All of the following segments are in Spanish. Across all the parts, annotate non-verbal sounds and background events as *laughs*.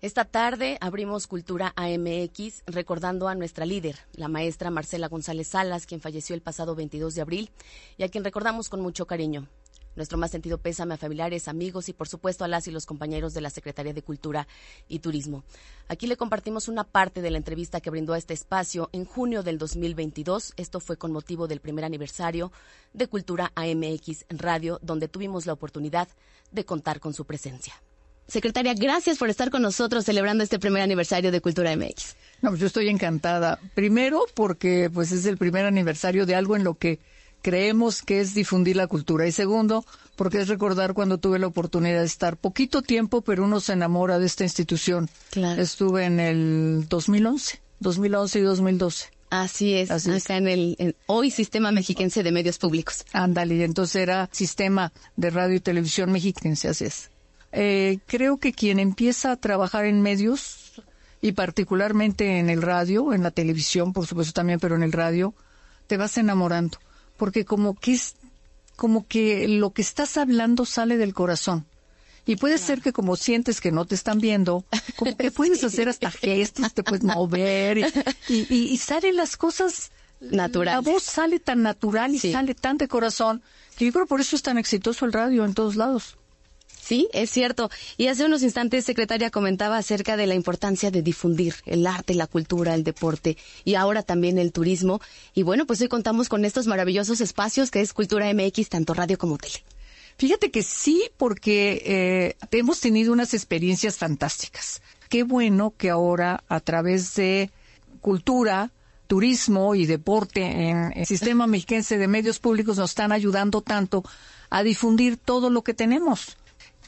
Esta tarde abrimos Cultura AMX recordando a nuestra líder, la maestra Marcela González Salas, quien falleció el pasado 22 de abril y a quien recordamos con mucho cariño. Nuestro más sentido pésame a familiares, amigos y por supuesto a las y los compañeros de la Secretaría de Cultura y Turismo. Aquí le compartimos una parte de la entrevista que brindó a este espacio en junio del 2022. Esto fue con motivo del primer aniversario de Cultura AMX Radio, donde tuvimos la oportunidad de contar con su presencia. Secretaria, gracias por estar con nosotros celebrando este primer aniversario de Cultura MX. No, pues yo estoy encantada. Primero porque pues es el primer aniversario de algo en lo que creemos que es difundir la cultura y segundo porque es recordar cuando tuve la oportunidad de estar poquito tiempo, pero uno se enamora de esta institución. Claro. Estuve en el 2011, 2011 y 2012. Así es, Así es. acá en el en hoy Sistema Mexiquense de Medios Públicos. Ándale, y entonces era sistema de radio y televisión mexiquense, así es. Eh, creo que quien empieza a trabajar en medios y particularmente en el radio, en la televisión, por supuesto también, pero en el radio, te vas enamorando, porque como que es como que lo que estás hablando sale del corazón. Y puede ser que como sientes que no te están viendo, como que *laughs* puedes hacer hasta gestos, te puedes mover y, y, y- y salen las cosas Natural. La voz sale tan natural y Sí. sale tan de corazón que yo creo por eso es tan exitoso el radio en todos lados. Sí, es cierto. Y hace unos instantes, secretaria, comentaba acerca de la importancia de difundir el arte, la cultura, el deporte y ahora también el turismo. Y bueno, pues hoy contamos con estos maravillosos espacios que es Cultura MX, tanto radio como tele. Fíjate que sí, porque eh, hemos tenido unas experiencias fantásticas. Qué bueno que ahora a través de cultura, turismo y deporte en el sistema mexiquense de medios públicos nos están ayudando tanto a difundir todo lo que tenemos.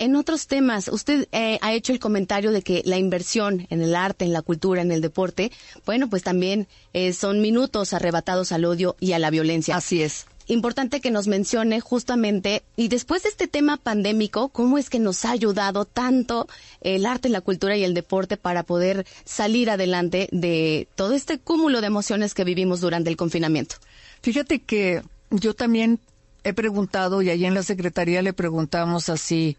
En otros temas, usted eh, ha hecho el comentario de que la inversión en el arte, en la cultura, en el deporte, bueno, pues también eh, son minutos arrebatados al odio y a la violencia. Así es. Importante que nos mencione justamente, y después de este tema pandémico, cómo es que nos ha ayudado tanto el arte, la cultura y el deporte para poder salir adelante de todo este cúmulo de emociones que vivimos durante el confinamiento. Fíjate que yo también he preguntado y allí en la Secretaría le preguntamos así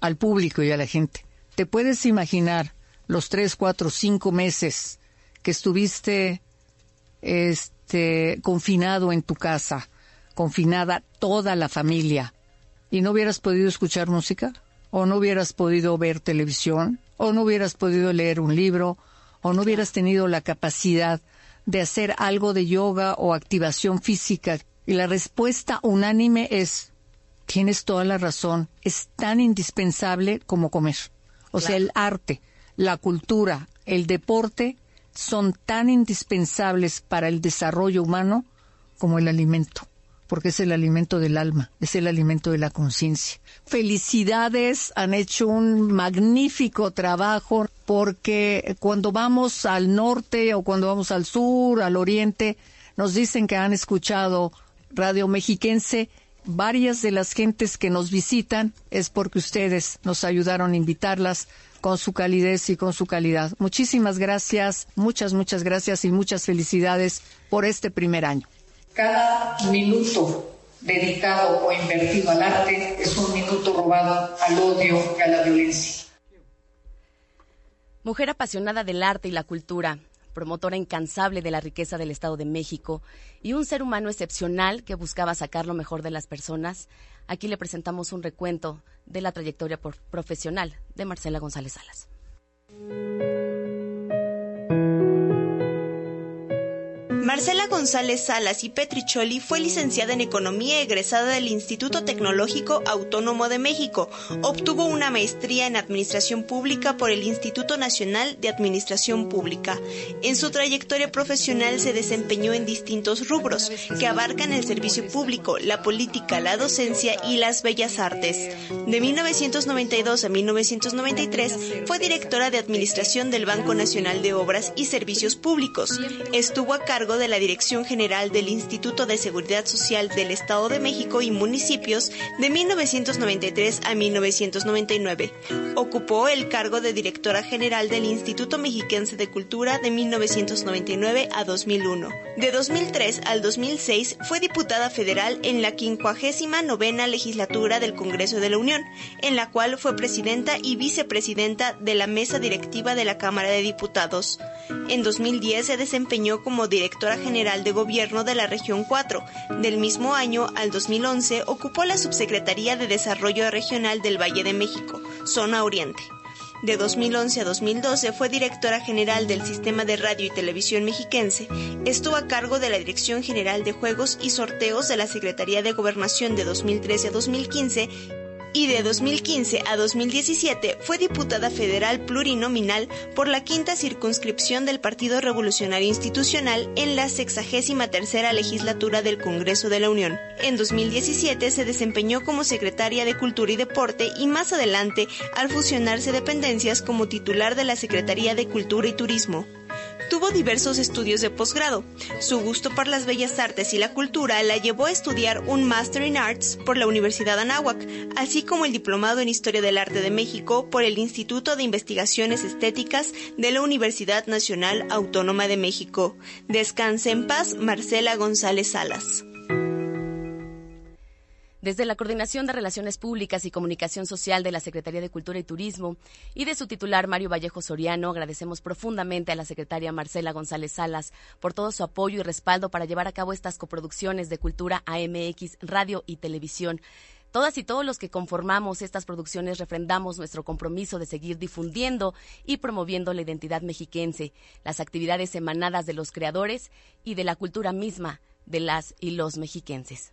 al público y a la gente. ¿Te puedes imaginar los tres, cuatro, cinco meses que estuviste este, confinado en tu casa, confinada toda la familia, y no hubieras podido escuchar música? ¿O no hubieras podido ver televisión? ¿O no hubieras podido leer un libro? ¿O no hubieras tenido la capacidad de hacer algo de yoga o activación física? Y la respuesta unánime es, tienes toda la razón, es tan indispensable como comer. O sea, el arte, la cultura, el deporte son tan indispensables para el desarrollo humano como el alimento, porque es el alimento del alma, es el alimento de la conciencia. Felicidades, han hecho un magnífico trabajo porque cuando vamos al norte o cuando vamos al sur, al oriente, nos dicen que han escuchado Radio Mexiquense. Varias de las gentes que nos visitan es porque ustedes nos ayudaron a invitarlas con su calidez y con su calidad. Muchísimas gracias, muchas, muchas gracias y muchas felicidades por este primer año. Cada minuto dedicado o invertido al arte es un minuto robado al odio y a la violencia. Mujer apasionada del arte y la cultura, promotora incansable de la riqueza del Estado de México y un ser humano excepcional que buscaba sacar lo mejor de las personas, aquí le presentamos un recuento de la trayectoria profesional de Marcela González Salas. Marcela González Salas y Petricholi fue licenciada en Economía egresada del Instituto Tecnológico Autónomo de México. Obtuvo una maestría en Administración Pública por el Instituto Nacional de Administración Pública. En su trayectoria profesional se desempeñó en distintos rubros que abarcan el servicio público, la política, la docencia y las bellas artes. De 1992 a 1993 fue directora de Administración del Banco Nacional de Obras y Servicios Públicos. Estuvo a cargo de la Dirección General del Instituto de Seguridad Social del Estado de México y municipios de 1993 a 1999. Ocupó el cargo de directora general del Instituto Mexiquense de Cultura de 1999 a 2001. De 2003 al 2006 fue diputada federal en la 59 legislatura del Congreso de la Unión, en la cual fue presidenta y vicepresidenta de la mesa directiva de la Cámara de Diputados. En 2010 se desempeñó como directora general de gobierno de la región 4. Del mismo año al 2011 ocupó la subsecretaría de Desarrollo Regional del Valle de México, zona oriente. De 2011 a 2012 fue directora general del Sistema de Radio y Televisión Mexiquense. Estuvo a cargo de la Dirección General de Juegos y Sorteos de la Secretaría de Gobernación de 2013 a 2015 y de 2015 a 2017 fue diputada federal plurinominal por la quinta circunscripción del Partido Revolucionario Institucional en la 63 tercera legislatura del Congreso de la Unión. En 2017 se desempeñó como secretaria de Cultura y Deporte y más adelante al fusionarse dependencias como titular de la Secretaría de Cultura y Turismo. Tuvo diversos estudios de posgrado. Su gusto por las bellas artes y la cultura la llevó a estudiar un Master in Arts por la Universidad Anáhuac, así como el diplomado en Historia del Arte de México por el Instituto de Investigaciones Estéticas de la Universidad Nacional Autónoma de México. Descanse en paz, Marcela González Salas. Desde la Coordinación de Relaciones Públicas y Comunicación Social de la Secretaría de Cultura y Turismo y de su titular Mario Vallejo Soriano, agradecemos profundamente a la secretaria Marcela González Salas por todo su apoyo y respaldo para llevar a cabo estas coproducciones de cultura AMX, radio y televisión. Todas y todos los que conformamos estas producciones refrendamos nuestro compromiso de seguir difundiendo y promoviendo la identidad mexiquense, las actividades emanadas de los creadores y de la cultura misma de las y los mexiquenses.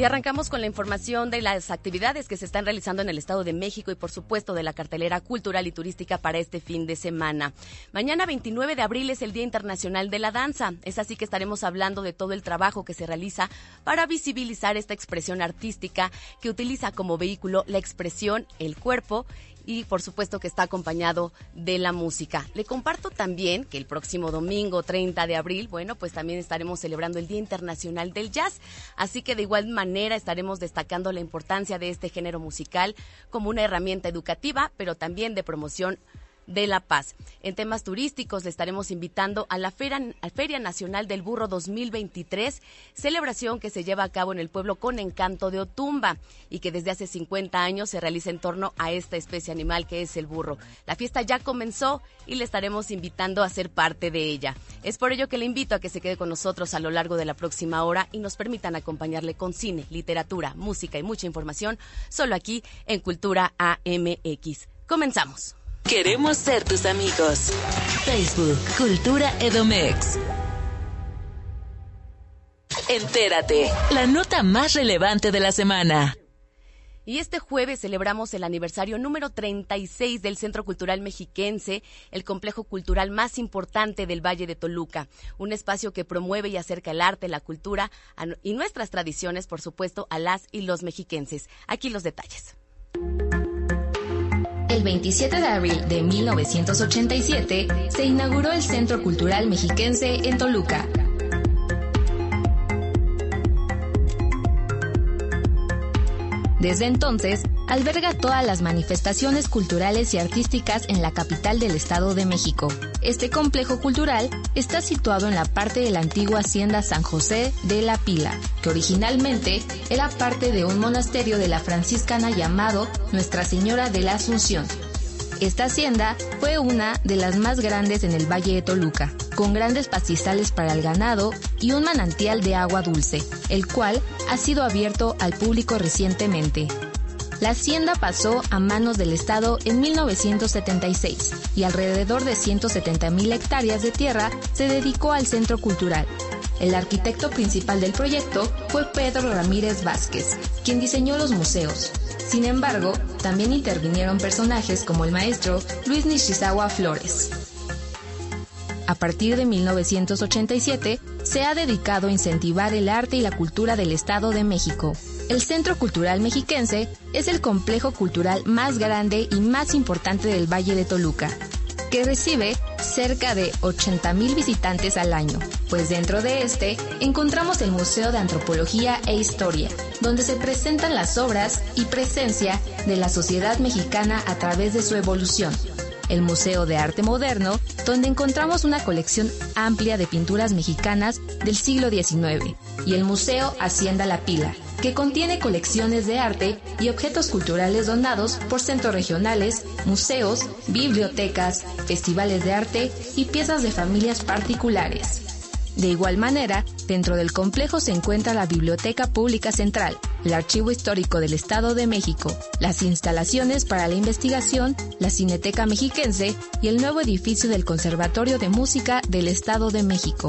Y arrancamos con la información de las actividades que se están realizando en el Estado de México y por supuesto de la cartelera cultural y turística para este fin de semana. Mañana 29 de abril es el Día Internacional de la Danza. Es así que estaremos hablando de todo el trabajo que se realiza para visibilizar esta expresión artística que utiliza como vehículo la expresión, el cuerpo y por supuesto que está acompañado de la música. Le comparto también que el próximo domingo 30 de abril, bueno, pues también estaremos celebrando el Día Internacional del Jazz, así que de igual manera estaremos destacando la importancia de este género musical como una herramienta educativa, pero también de promoción de La Paz. En temas turísticos le estaremos invitando a la Feria, Nacional del Burro 2023, celebración que se lleva a cabo en el pueblo con encanto de Otumba y que desde hace 50 años se realiza en torno a esta especie animal que es el burro. La fiesta ya comenzó y le estaremos invitando a ser parte de ella. Es por ello que le invito a que se quede con nosotros a lo largo de la próxima hora y nos permitan acompañarle con cine, literatura, música y mucha información solo aquí en Cultura AMX. Comenzamos. Queremos ser tus amigos. Facebook, Cultura Edomex. Entérate, la nota más relevante de la semana. Y este jueves celebramos el aniversario número 36 del Centro Cultural Mexiquense, el complejo cultural más importante del Valle de Toluca, un espacio que promueve y acerca el arte, la cultura y nuestras tradiciones, por supuesto, a las y los mexiquenses. Aquí los detalles. El 27 de abril de 1987 se inauguró el Centro Cultural Mexiquense en Toluca. Desde entonces, alberga todas las manifestaciones culturales y artísticas en la capital del Estado de México. Este complejo cultural está situado en la parte de la antigua hacienda San José de la Pila, que originalmente era parte de un monasterio de la franciscana llamado Nuestra Señora de la Asunción. Esta hacienda fue una de las más grandes en el Valle de Toluca, con grandes pastizales para el ganado y un manantial de agua dulce, el cual ha sido abierto al público recientemente. La hacienda pasó a manos del Estado en 1976 y alrededor de 170.000 hectáreas de tierra se dedicó al centro cultural. El arquitecto principal del proyecto fue Pedro Ramírez Vázquez, quien diseñó los museos. Sin embargo, también intervinieron personajes como el maestro Luis Nishizawa Flores. A partir de 1987, se ha dedicado a incentivar el arte y la cultura del Estado de México. El Centro Cultural Mexiquense es el complejo cultural más grande y más importante del Valle de Toluca, que recibe cerca de 80.000 visitantes al año, pues dentro de este encontramos el Museo de Antropología e Historia, donde se presentan las obras y presencia de la sociedad mexicana a través de su evolución. El Museo de Arte Moderno, donde encontramos una colección amplia de pinturas mexicanas del siglo XIX, y el Museo Hacienda La Pila, que contiene colecciones de arte y objetos culturales donados por centros regionales, museos, bibliotecas, festivales de arte y piezas de familias particulares. De igual manera, dentro del complejo se encuentra la Biblioteca Pública Central, el Archivo Histórico del Estado de México, las instalaciones para la investigación, la Cineteca Mexiquense y el nuevo edificio del Conservatorio de Música del Estado de México.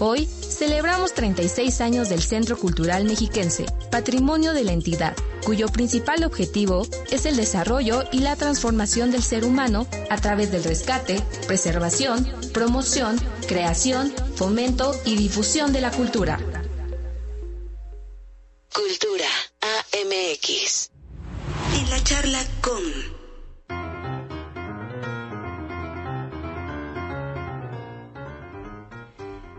Hoy celebramos 36 años del Centro Cultural Mexiquense, patrimonio de la entidad, cuyo principal objetivo es el desarrollo y la transformación del ser humano a través del rescate, preservación, promoción, creación, fomento y difusión de la cultura. Cultura AMX. En la charla con...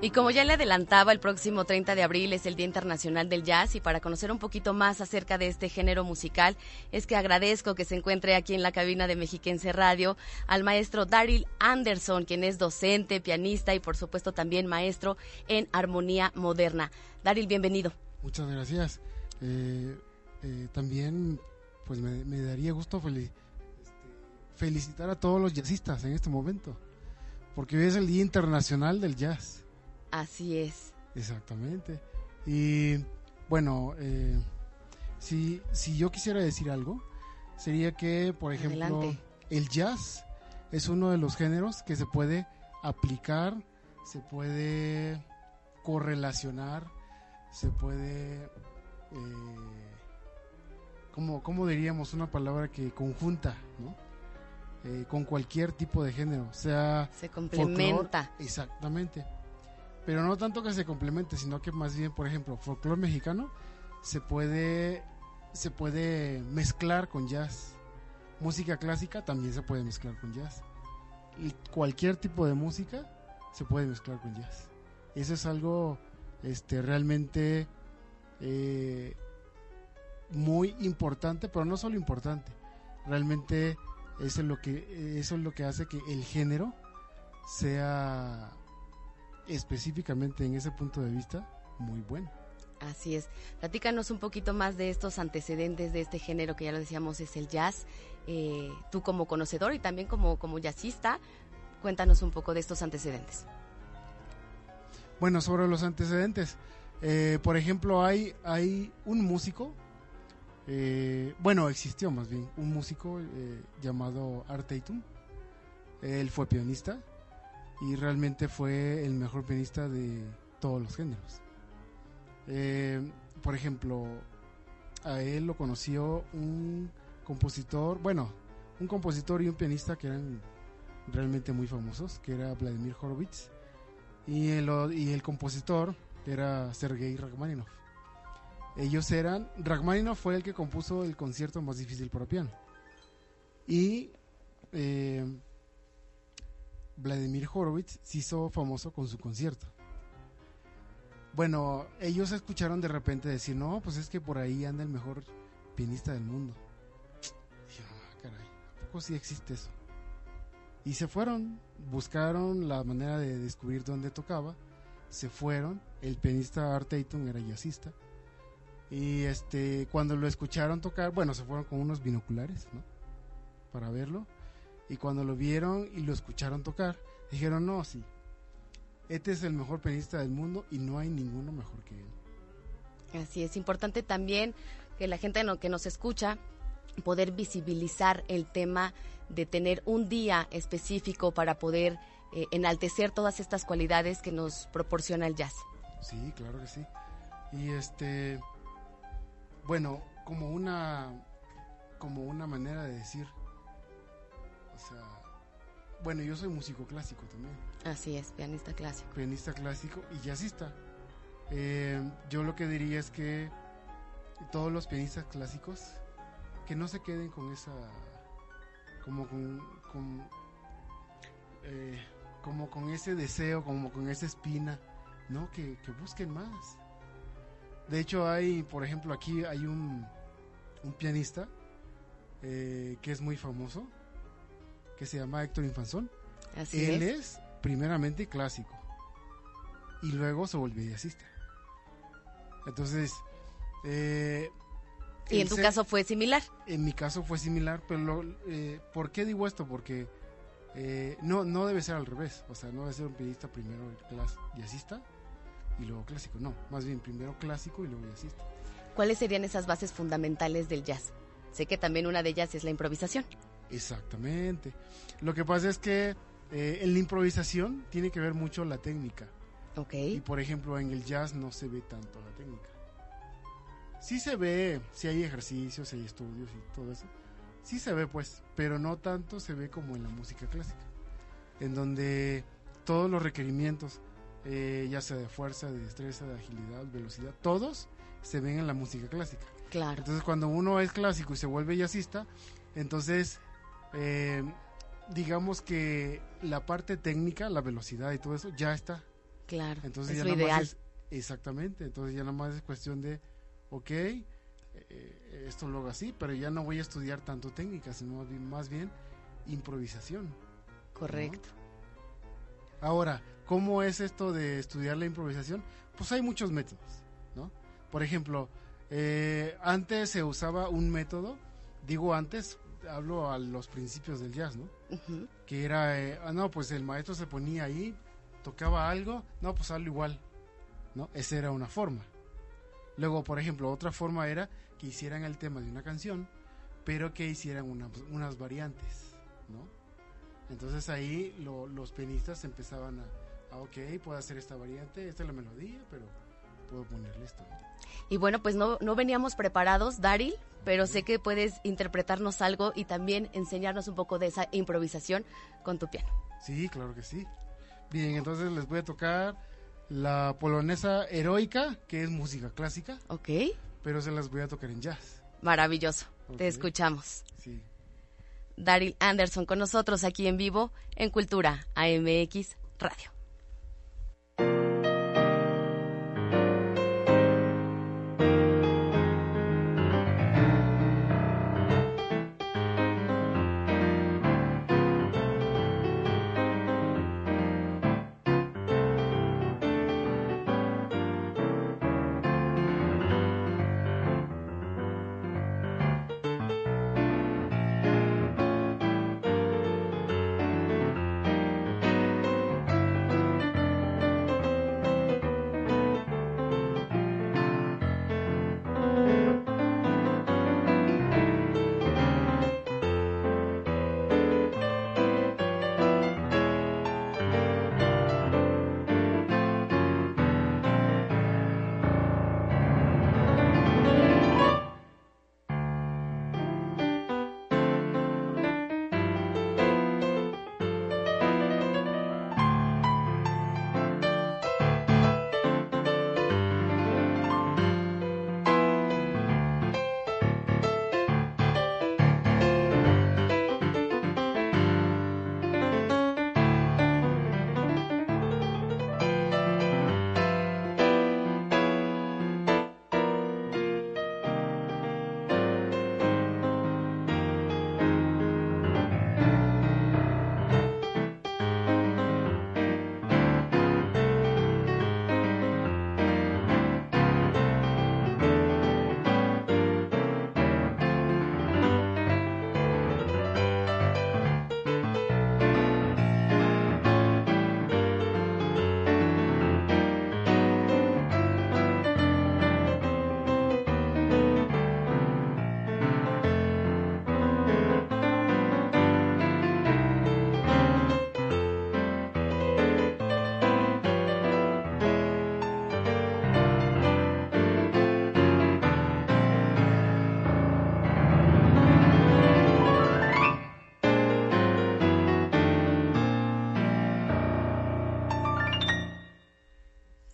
Y como ya le adelantaba, el próximo 30 de abril es el Día Internacional del Jazz y para conocer un poquito más acerca de este género musical es que agradezco que se encuentre aquí en la cabina de Mexiquense Radio al maestro Daryl Anderson, quien es docente, pianista y por supuesto también maestro en armonía moderna. Daryl, bienvenido. Muchas gracias. Eh, eh, también pues me, daría gusto este, felicitar a todos los jazzistas en este momento, porque hoy es el Día Internacional del Jazz. Así es. Exactamente. Y bueno, eh, si, si yo quisiera decir algo, sería que, por ejemplo, Adelante. el jazz es uno de los géneros que se puede aplicar, se puede correlacionar, se puede... Eh, ¿cómo, cómo diríamos una palabra que conjunta, ¿no? Eh, con cualquier tipo de género, sea Se folclore, complementa. exactamente. Pero no tanto que se complemente, sino que más bien, por ejemplo, folclore mexicano se puede se puede mezclar con jazz. Música clásica también se puede mezclar con jazz. Y cualquier tipo de música se puede mezclar con jazz. Eso es algo este realmente eh, muy importante, pero no solo importante. Realmente eso es lo que eso es lo que hace que el género sea específicamente en ese punto de vista muy bueno. Así es. Platícanos un poquito más de estos antecedentes de este género que ya lo decíamos es el jazz. Eh, tú como conocedor y también como, como jazzista, cuéntanos un poco de estos antecedentes. Bueno, sobre los antecedentes, eh, por ejemplo, hay, hay un músico, eh, bueno, existió más bien, un músico llamado Art Tatum. Él fue pianista y realmente fue el mejor pianista de todos los géneros. Eh, por ejemplo, a él lo conoció un compositor, bueno, un compositor y un pianista que eran realmente muy famosos, que era Vladimir Horowitz y el, y el compositor era Sergei Rachmaninoff. Ellos eran, Rachmaninoff fue el que compuso el concierto más difícil para piano. Y eh, Vladimir Horowitz se hizo famoso con su concierto. Bueno, ellos escucharon de repente decir, no, pues es que por ahí anda el mejor pianista del mundo. Dije, "Ah, caray, ¿a poco sí existe eso? Y se fueron, buscaron la manera de descubrir dónde tocaba, se fueron, el pianista Art Tatum era jazzista, y este, cuando lo escucharon tocar, bueno, se fueron con unos binoculares, ¿no? Para verlo, y cuando lo vieron y lo escucharon tocar, dijeron, no, sí, este es el mejor pianista del mundo y no hay ninguno mejor que él. Así es, importante también que la gente que nos escucha poder visibilizar el tema de tener un día específico para poder eh, enaltecer todas estas cualidades que nos proporciona el jazz. Sí, claro que sí. Y este, bueno, como una, como una manera de decir, o sea, bueno, yo soy músico clásico también. Así es, pianista clásico. Pianista clásico y jazzista. Eh, yo lo que diría es que todos los pianistas clásicos que no se queden con esa como con, eh, como con ese deseo como con esa espina no que, busquen más de hecho hay por ejemplo aquí hay un, un pianista eh, que es muy famoso que se llama Héctor Infanzón él es. primeramente clásico y luego se volvió jazzista entonces eh, ¿Y en tu caso fue similar? En mi caso fue similar, pero eh, ¿por qué digo esto? Porque eh, no, no debe ser al revés, o sea, no debe ser un pianista primero jazzista y luego clásico, no, más bien primero clásico y luego jazzista. ¿Cuáles serían esas bases fundamentales del jazz? Sé que también una de ellas es la improvisación. Exactamente. Lo que pasa es que eh, en la improvisación tiene que ver mucho la técnica. Ok. Y por ejemplo, en el jazz no se ve tanto la técnica sí se ve, si hay ejercicios, hay estudios y todo eso. Sí se ve, pues, pero no tanto se ve como en la música clásica, en donde todos los requerimientos, eh, ya sea de fuerza, de destreza, de agilidad, velocidad, todos se ven en la música clásica. Claro. Entonces, cuando uno es clásico y se vuelve jazzista, entonces, eh, digamos que la parte técnica, la velocidad y todo eso, ya está. Claro. Entonces, es ya lo ideal. exactamente. Entonces, ya nada más es cuestión de ok, eh, esto lo hago así, pero ya no voy a estudiar tanto técnica, sino más bien improvisación. Correcto. Ahora, ¿cómo es esto de estudiar la improvisación? Pues hay muchos métodos, ¿no? Por ejemplo, eh, antes se usaba un método, digo antes, hablo a los principios del jazz, ¿no? Que era, eh, ah, no, pues el maestro se ponía ahí, tocaba algo, no, pues hazlo igual, ¿no? Esa era una forma. Luego, por ejemplo, otra forma era que hicieran el tema de una canción, pero que hicieran unas variantes, ¿no? Entonces ahí los pianistas empezaban a, ah, ok, puedo hacer esta variante, esta es la melodía, pero puedo ponerle esto. Y bueno, pues no, no veníamos preparados, Daryl, pero sé que puedes interpretarnos algo y también enseñarnos un poco de esa improvisación con tu piano. Sí, claro que sí. Bien, entonces les voy a tocar la polonesa heroica, que es música clásica. Ok. Pero se las voy a tocar en jazz. Maravilloso. Te escuchamos. Sí. Daryl Anderson con nosotros aquí en vivo en Cultura AMX Radio.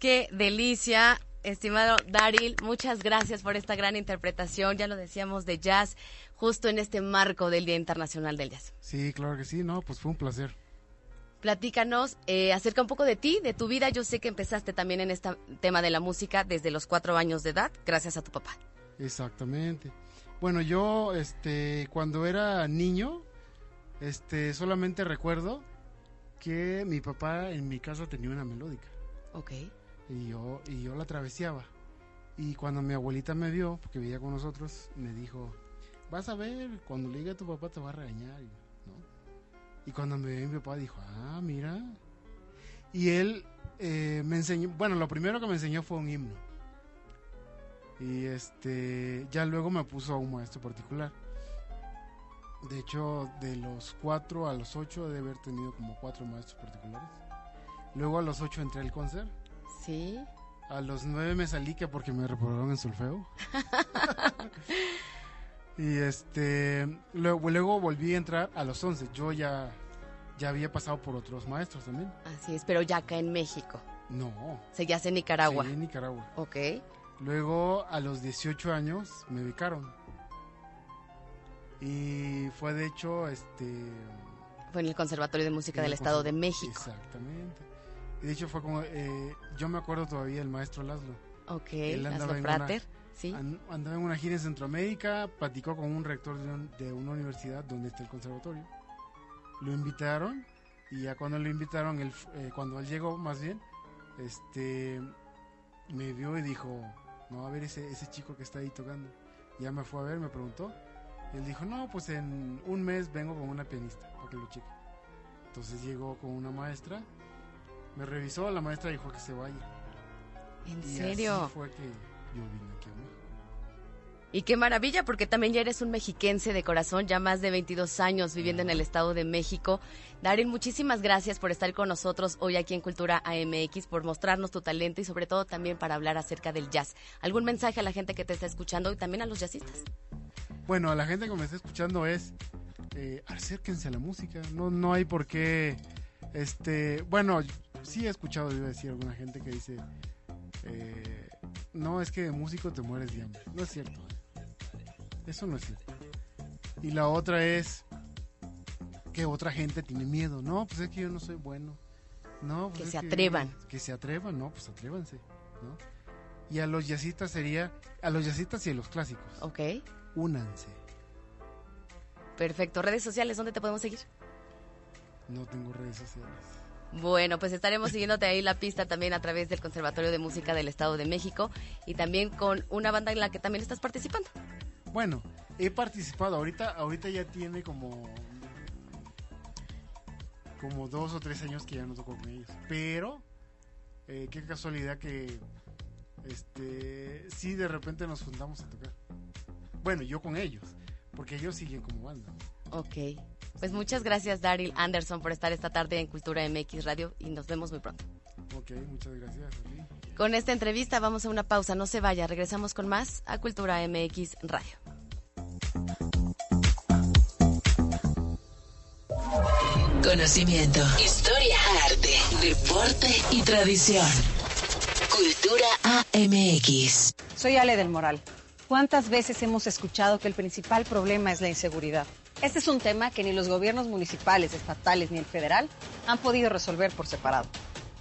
Qué delicia. Estimado Daryl, muchas gracias por esta gran interpretación, ya lo decíamos, de jazz, justo en este marco del Día Internacional del Jazz. Sí, claro que sí, no, pues fue un placer. Platícanos eh, acerca un poco de ti, de tu vida. Yo sé que empezaste también en este tema de la música desde los cuatro años de edad, gracias a tu papá. Exactamente. Bueno, yo, este, cuando era niño, este, solamente recuerdo que mi papá en mi casa tenía una melódica. Ok. Y yo, y yo la traveseaba. Y cuando mi abuelita me vio, porque vivía con nosotros, me dijo, vas a ver, cuando le diga a tu papá te va a regañar. Y cuando me vio mi papá dijo, ah, mira. Y él eh, me enseñó, bueno, lo primero que me enseñó fue un himno. Y este, ya luego me puso a un maestro particular. De hecho, de los cuatro a los ocho de haber tenido como cuatro maestros particulares. Luego a los ocho entré al concert. Sí. A los nueve me salí que porque me reprobaron en solfeo. *laughs* y este, luego, luego volví a entrar a los once. Yo ya, ya había pasado por otros maestros también. Así es, pero ya acá en México. No. Seguías en Nicaragua. Sí, en Nicaragua. Ok. Luego, a los 18 años, me becaron. Y fue de hecho, este... Fue en el Conservatorio de Música del Estado de México. Exactamente. De hecho, fue como... Eh, yo me acuerdo todavía el maestro Laszlo. Ok, Laszlo Prater. sí. andaba en una gira en Centroamérica, platicó con un rector de, una universidad donde está el conservatorio. Lo invitaron y ya cuando lo invitaron, él, eh, cuando él llegó más bien, este me vio y dijo, no, a ver ese, ese chico que está ahí tocando. Ya me fue a ver, me preguntó y él dijo, no, pues en un mes vengo con una pianista para que lo cheque. Entonces llegó con una maestra, me revisó, la maestra dijo que se vaya. ¿En y serio? Así fue que yo vine aquí a. Y qué maravilla, porque también ya eres un mexiquense de corazón, ya más de 22 años viviendo en el Estado de México. Darín, muchísimas gracias por estar con nosotros hoy aquí en Cultura AMX, por mostrarnos tu talento y sobre todo también para hablar acerca del jazz. ¿Algún mensaje a la gente que te está escuchando y también a los jazzistas? Bueno, a la gente que me está escuchando es eh, acérquense a la música. No, no hay por qué. Este, bueno, sí he escuchado yo decir alguna gente que dice, eh, no es que de músico te mueres de hambre. No es cierto. Eso no es cierto. Y la otra es que otra gente tiene miedo. No, pues es que yo no soy bueno. No, pues que se atrevan. Que se atrevan, no, pues atrévanse. ¿no? Y a los yacitas sería, a los yacitas y a los clásicos. Ok únanse. Perfecto. ¿Redes sociales dónde te podemos seguir? No tengo redes sociales. Bueno, pues estaremos siguiéndote ahí la pista también a través del Conservatorio de Música del Estado de México y también con una banda en la que también estás participando. Bueno, he participado, ahorita, ahorita ya tiene como como dos o tres años que ya no toco con ellos, pero eh, qué casualidad que este sí de repente nos juntamos a tocar. Bueno, yo con ellos, porque ellos siguen como banda. Ok. Pues muchas gracias, Daryl Anderson, por estar esta tarde en Cultura MX Radio y nos vemos muy pronto. Ok, muchas gracias. A Con esta entrevista vamos a una pausa, no se vaya, regresamos con más a Cultura MX Radio. Conocimiento, historia, arte, deporte y tradición. Cultura AMX. Soy Ale del Moral ¿Cuántas veces hemos escuchado que el principal problema es la inseguridad? Este es un tema que ni los gobiernos municipales, estatales ni el federal han podido resolver por separado.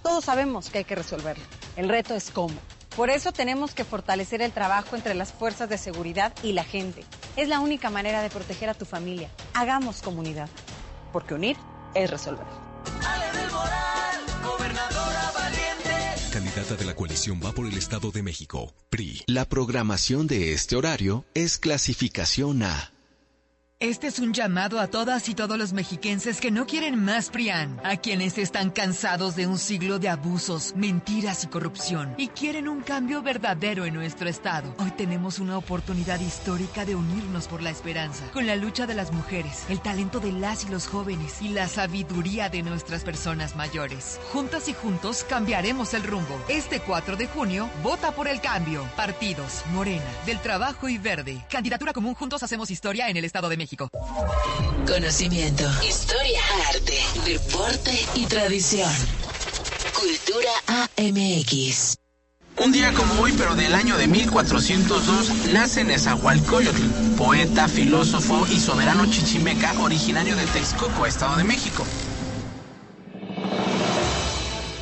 Todos sabemos que hay que resolverlo. El reto es cómo. Por eso tenemos que fortalecer el trabajo entre las fuerzas de seguridad y la gente. Es la única manera de proteger a tu familia. Hagamos comunidad. Porque unir es resolver. candidata de la coalición va por el Estado de México, PRI. La programación de este horario es clasificación A. Este es un llamado a todas y todos los mexiquenses que no quieren más PRIAN, a quienes están cansados de un siglo de abusos, mentiras y corrupción y quieren un cambio verdadero en nuestro estado. Hoy tenemos una oportunidad histórica de unirnos por la esperanza, con la lucha de las mujeres, el talento de las y los jóvenes y la sabiduría de nuestras personas mayores. Juntas y juntos cambiaremos el rumbo. Este 4 de junio, vota por el cambio. Partidos, Morena, del Trabajo y Verde. Candidatura común Juntos Hacemos Historia en el Estado de México. Conocimiento, historia, arte, deporte y tradición. Cultura AMX. Un día como hoy, pero del año de 1402, nace Nezahualcóyotl, poeta, filósofo y soberano chichimeca originario de Texcoco, Estado de México.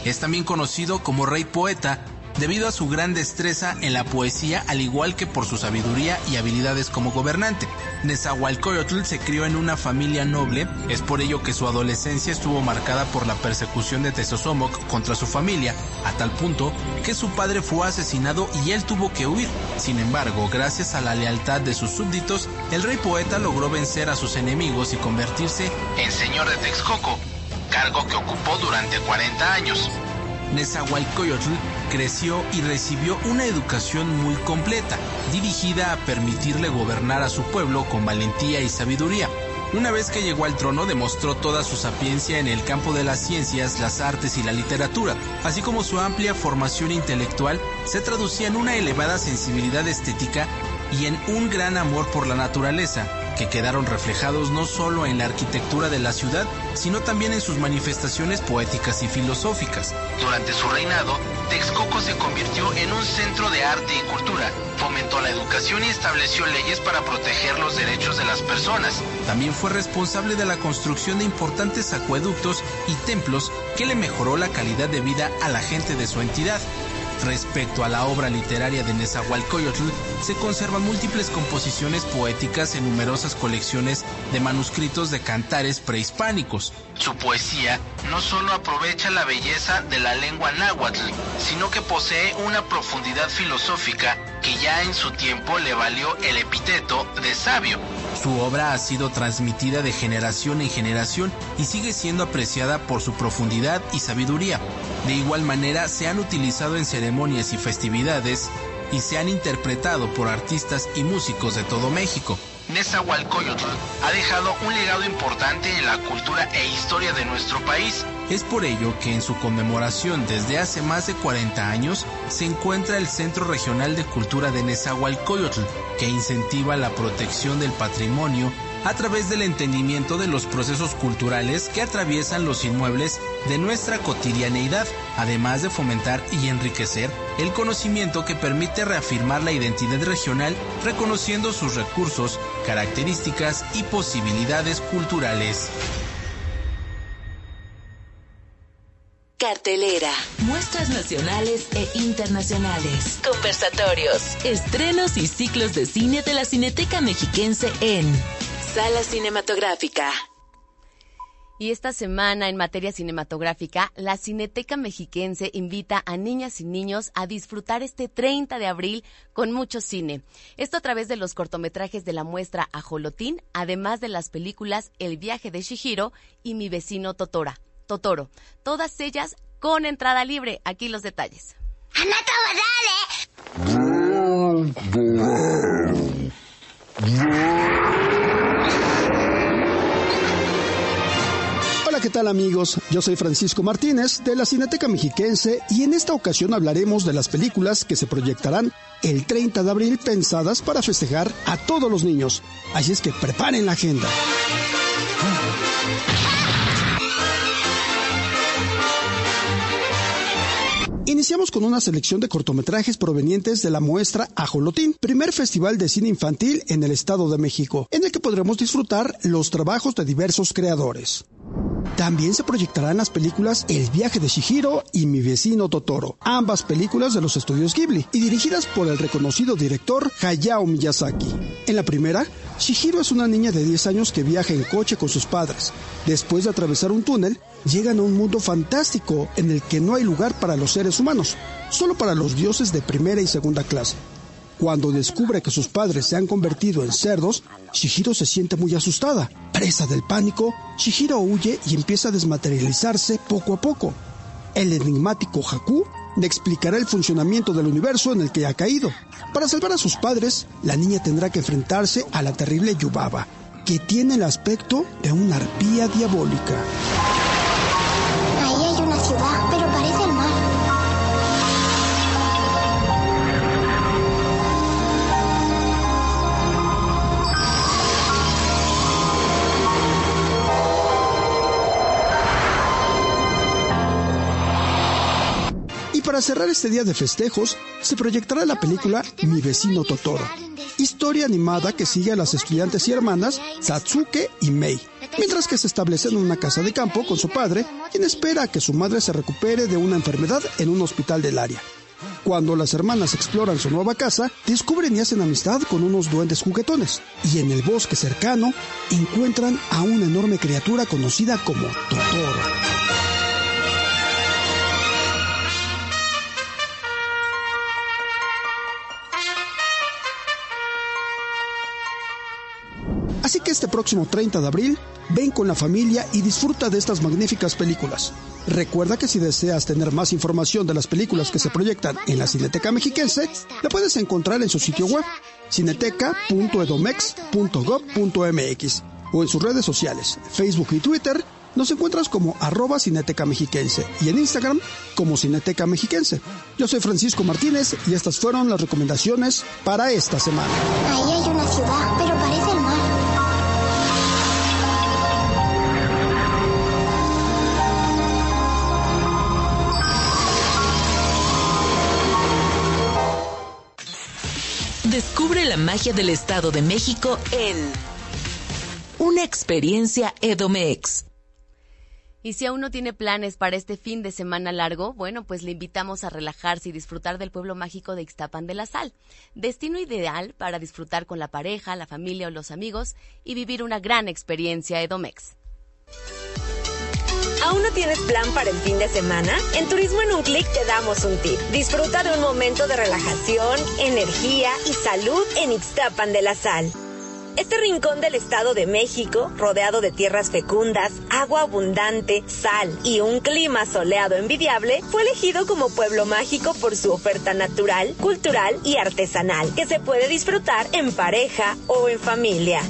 Es también conocido como rey poeta debido a su gran destreza en la poesía, al igual que por su sabiduría y habilidades como gobernante. Nezahualcóyotl se crió en una familia noble, es por ello que su adolescencia estuvo marcada por la persecución de Tezosomoc contra su familia, a tal punto que su padre fue asesinado y él tuvo que huir. Sin embargo, gracias a la lealtad de sus súbditos, el rey poeta logró vencer a sus enemigos y convertirse en señor de Texcoco, cargo que ocupó durante 40 años. Nezahualcóyotl creció y recibió una educación muy completa, dirigida a permitirle gobernar a su pueblo con valentía y sabiduría. Una vez que llegó al trono demostró toda su sapiencia en el campo de las ciencias, las artes y la literatura, así como su amplia formación intelectual se traducía en una elevada sensibilidad estética y en un gran amor por la naturaleza, que quedaron reflejados no solo en la arquitectura de la ciudad, sino también en sus manifestaciones poéticas y filosóficas. Durante su reinado, Texcoco se convirtió en un centro de arte y cultura, fomentó la educación y estableció leyes para proteger los derechos de las personas. También fue responsable de la construcción de importantes acueductos y templos que le mejoró la calidad de vida a la gente de su entidad. Respecto a la obra literaria de Nezahualcóyotl, se conservan múltiples composiciones poéticas en numerosas colecciones de manuscritos de cantares prehispánicos. Su poesía no solo aprovecha la belleza de la lengua náhuatl, sino que posee una profundidad filosófica que ya en su tiempo le valió el epíteto de sabio. Su obra ha sido transmitida de generación en generación y sigue siendo apreciada por su profundidad y sabiduría. De igual manera, se han utilizado en ceremonias y festividades y se han interpretado por artistas y músicos de todo México. Nezahualcóyotl ha dejado un legado importante en la cultura e historia de nuestro país. Es por ello que en su conmemoración desde hace más de 40 años se encuentra el Centro Regional de Cultura de Nezahualcóyotl, que incentiva la protección del patrimonio a través del entendimiento de los procesos culturales que atraviesan los inmuebles de nuestra cotidianeidad, además de fomentar y enriquecer el conocimiento que permite reafirmar la identidad regional reconociendo sus recursos, características y posibilidades culturales. Cartelera, muestras nacionales e internacionales, conversatorios, estrenos y ciclos de cine de la Cineteca Mexiquense en Sala Cinematográfica. Y esta semana en materia cinematográfica, la Cineteca Mexiquense invita a niñas y niños a disfrutar este 30 de abril con mucho cine. Esto a través de los cortometrajes de la muestra Ajolotín, además de las películas El viaje de Shihiro y Mi vecino Totora. Totoro. Todas ellas con entrada libre. Aquí los detalles. Hola, ¿qué tal amigos? Yo soy Francisco Martínez de la Cineteca Mexiquense y en esta ocasión hablaremos de las películas que se proyectarán el 30 de abril pensadas para festejar a todos los niños. Así es que preparen la agenda. Iniciamos con una selección de cortometrajes provenientes de la muestra Ajolotín, primer festival de cine infantil en el Estado de México, en el que podremos disfrutar los trabajos de diversos creadores. También se proyectarán las películas El viaje de Shihiro y Mi vecino Totoro, ambas películas de los estudios Ghibli y dirigidas por el reconocido director Hayao Miyazaki. En la primera, Shihiro es una niña de 10 años que viaja en coche con sus padres. Después de atravesar un túnel, llegan a un mundo fantástico en el que no hay lugar para los seres humanos, solo para los dioses de primera y segunda clase. Cuando descubre que sus padres se han convertido en cerdos, Shihiro se siente muy asustada. Presa del pánico, Shihiro huye y empieza a desmaterializarse poco a poco. El enigmático Haku le explicará el funcionamiento del universo en el que ha caído. Para salvar a sus padres, la niña tendrá que enfrentarse a la terrible Yubaba, que tiene el aspecto de una arpía diabólica. Ahí hay una ciudad, pero para cerrar este día de festejos, se proyectará la película Mi vecino Totoro, historia animada que sigue a las estudiantes y hermanas Satsuke y Mei, mientras que se establecen en una casa de campo con su padre, quien espera a que su madre se recupere de una enfermedad en un hospital del área. Cuando las hermanas exploran su nueva casa, descubren y hacen amistad con unos duendes juguetones. Y en el bosque cercano encuentran a una enorme criatura conocida como Totoro. Así que este próximo 30 de abril, ven con la familia y disfruta de estas magníficas películas. Recuerda que si deseas tener más información de las películas que se proyectan en la Cineteca Mexiquense, la puedes encontrar en su sitio web, cineteca.edomex.gov.mx o en sus redes sociales, Facebook y Twitter, nos encuentras como arroba Cineteca Mexiquense y en Instagram como Cineteca Mexiquense. Yo soy Francisco Martínez y estas fueron las recomendaciones para esta semana. Ahí hay una ciudad, pero parece Descubre la magia del Estado de México en Una experiencia Edomex. Y si aún no tiene planes para este fin de semana largo, bueno, pues le invitamos a relajarse y disfrutar del pueblo mágico de Ixtapan de la Sal. Destino ideal para disfrutar con la pareja, la familia o los amigos y vivir una gran experiencia Edomex. ¿Aún no tienes plan para el fin de semana? En Turismo en un clic te damos un tip. Disfruta de un momento de relajación, energía y salud en Ixtapan de la Sal. Este rincón del Estado de México, rodeado de tierras fecundas, agua abundante, sal y un clima soleado envidiable, fue elegido como pueblo mágico por su oferta natural, cultural y artesanal, que se puede disfrutar en pareja o en familia.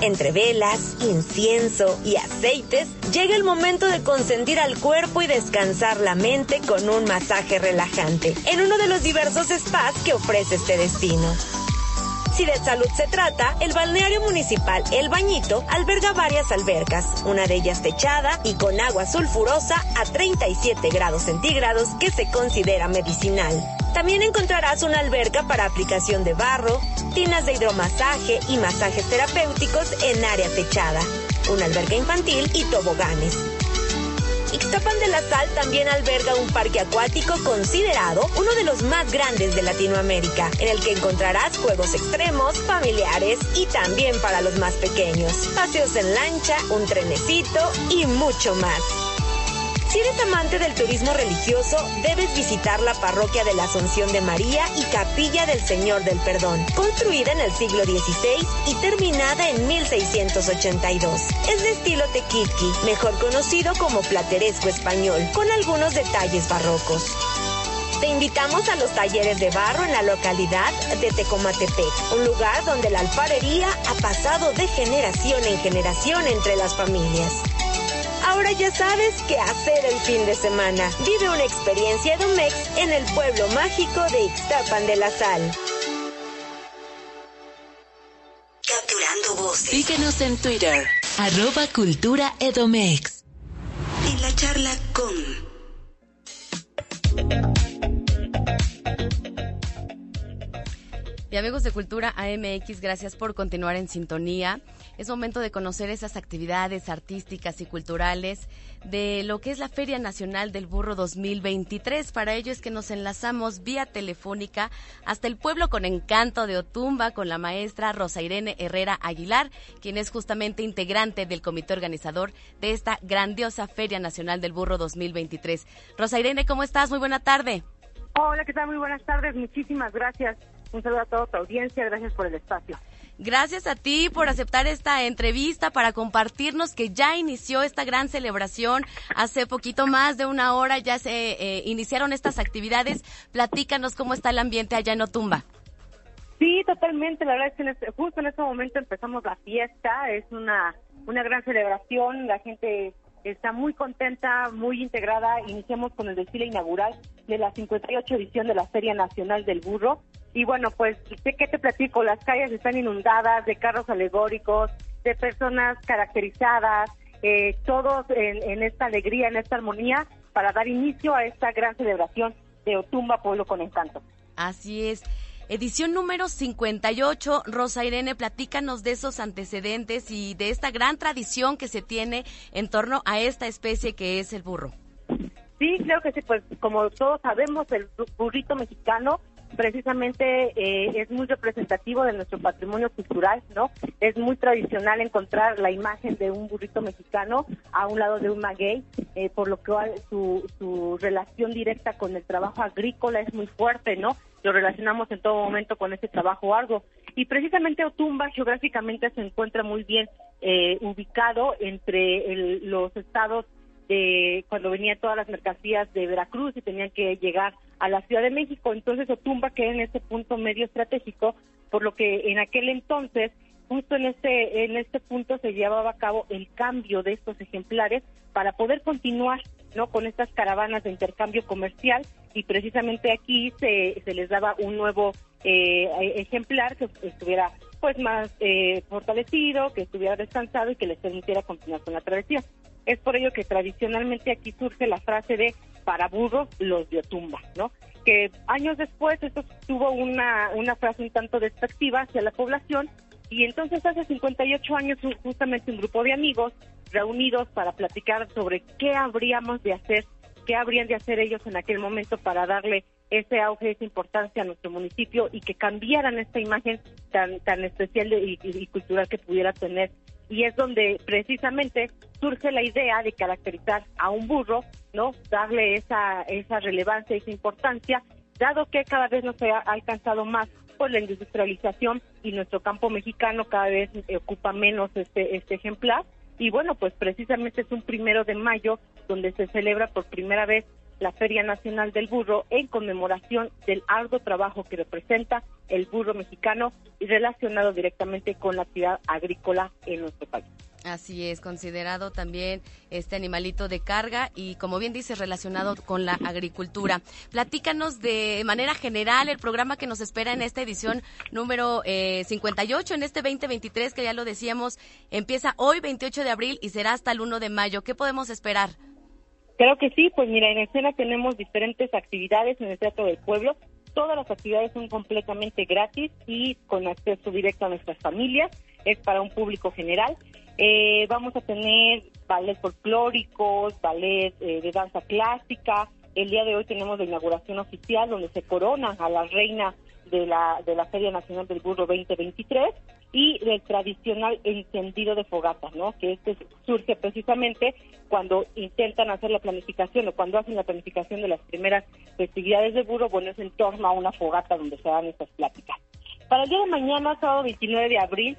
Entre velas, incienso y aceites, llega el momento de consentir al cuerpo y descansar la mente con un masaje relajante en uno de los diversos spas que ofrece este destino. Si de salud se trata, el balneario municipal El Bañito alberga varias albercas, una de ellas techada y con agua sulfurosa a 37 grados centígrados que se considera medicinal. También encontrarás una alberca para aplicación de barro, tinas de hidromasaje y masajes terapéuticos en área techada, una alberca infantil y toboganes. Ixtapan de la Sal también alberga un parque acuático considerado uno de los más grandes de Latinoamérica, en el que encontrarás juegos extremos, familiares y también para los más pequeños, paseos en lancha, un trenecito y mucho más. Si eres amante del turismo religioso, debes visitar la parroquia de la Asunción de María y Capilla del Señor del Perdón, construida en el siglo XVI y terminada en 1682. Es de estilo tequitqui, mejor conocido como plateresco español, con algunos detalles barrocos. Te invitamos a los talleres de barro en la localidad de Tecomatepec, un lugar donde la alfarería ha pasado de generación en generación entre las familias. Ahora ya sabes qué hacer el fin de semana. Vive una experiencia Edomex en el pueblo mágico de Ixtapan de la Sal. Capturando voces. Síguenos en Twitter, arroba Cultura Edomex. En la charla con... Y amigos de Cultura AMX, gracias por continuar en sintonía. Es momento de conocer esas actividades artísticas y culturales de lo que es la Feria Nacional del Burro 2023. Para ello es que nos enlazamos vía telefónica hasta el pueblo con encanto de Otumba con la maestra Rosa Irene Herrera Aguilar, quien es justamente integrante del comité organizador de esta grandiosa Feria Nacional del Burro 2023. Rosa Irene, ¿cómo estás? Muy buena tarde. Hola, ¿qué tal? Muy buenas tardes. Muchísimas gracias. Un saludo a toda tu audiencia. Gracias por el espacio. Gracias a ti por aceptar esta entrevista para compartirnos que ya inició esta gran celebración. Hace poquito más de una hora ya se eh, iniciaron estas actividades. Platícanos cómo está el ambiente allá en Otumba. Sí, totalmente. La verdad es que en este- justo en este momento empezamos la fiesta. Es una, una gran celebración. La gente está muy contenta, muy integrada. Iniciamos con el desfile inaugural de la 58 edición de la Feria Nacional del Burro. Y bueno, pues, ¿de qué te platico? Las calles están inundadas de carros alegóricos, de personas caracterizadas, eh, todos en, en esta alegría, en esta armonía, para dar inicio a esta gran celebración de Otumba, Pueblo con Encanto. Así es. Edición número 58. Rosa Irene, platícanos de esos antecedentes y de esta gran tradición que se tiene en torno a esta especie que es el burro. Sí, creo que sí, pues como todos sabemos, el burrito mexicano precisamente eh, es muy representativo de nuestro patrimonio cultural, ¿no? Es muy tradicional encontrar la imagen de un burrito mexicano a un lado de un maguey, eh, por lo cual su, su relación directa con el trabajo agrícola es muy fuerte, ¿no? Lo relacionamos en todo momento con ese trabajo arduo. Y precisamente Otumba geográficamente se encuentra muy bien eh, ubicado entre los estados de cuando venían todas las mercancías de Veracruz y tenían que llegar a la Ciudad de México. Entonces Otumba queda en ese punto medio estratégico, por lo que en aquel entonces, justo en este, en este punto se llevaba a cabo el cambio de estos ejemplares para poder continuar ¿no? con estas caravanas de intercambio comercial y precisamente aquí se, se les daba un nuevo eh, ejemplar que estuviera pues más eh, fortalecido, que estuviera descansado y que les permitiera continuar con la travesía. Es por ello que tradicionalmente aquí surge la frase de para burros los de Otumba, ¿no? Que años después esto tuvo una, una frase un tanto despectiva hacia la población y entonces hace 58 años justamente un grupo de amigos reunidos para platicar sobre qué habríamos de hacer, qué habrían de hacer ellos en aquel momento para darle ese auge, esa importancia a nuestro municipio y que cambiaran esta imagen tan, tan especial y cultural que pudiera tener y es donde precisamente surge la idea de caracterizar a un burro, ¿no? Darle esa, esa relevancia, esa importancia, dado que cada vez nos ha alcanzado más por la industrialización y nuestro campo mexicano cada vez ocupa menos este, este ejemplar. Y bueno, pues precisamente es un primero de mayo donde se celebra por primera vez la Feria Nacional del Burro en conmemoración del arduo trabajo que representa el burro mexicano y relacionado directamente con la actividad agrícola en nuestro país. Así es, considerado también este animalito de carga y como bien dices, relacionado con la agricultura. Platícanos de manera general el programa que nos espera en esta edición número 58, eh, en este 2023, que ya lo decíamos, empieza hoy 28 de abril y será hasta el 1 de mayo. ¿Qué podemos esperar? Creo que sí, pues mira, en escena tenemos diferentes actividades en el Teatro del Pueblo. Todas las actividades son completamente gratis y con acceso directo a nuestras familias. Es para un público general. Eh, vamos a tener ballet folclóricos, ballet eh, de danza clásica. El día de hoy tenemos la inauguración oficial donde se corona a la reina de la, de la Feria Nacional del Burro 2023 y del tradicional encendido de fogatas, ¿no? Que este surge precisamente cuando intentan hacer la planificación o cuando hacen la planificación de las primeras festividades de burro, bueno, es en torno a una fogata donde se dan estas pláticas. Para el día de mañana, sábado 29 de abril,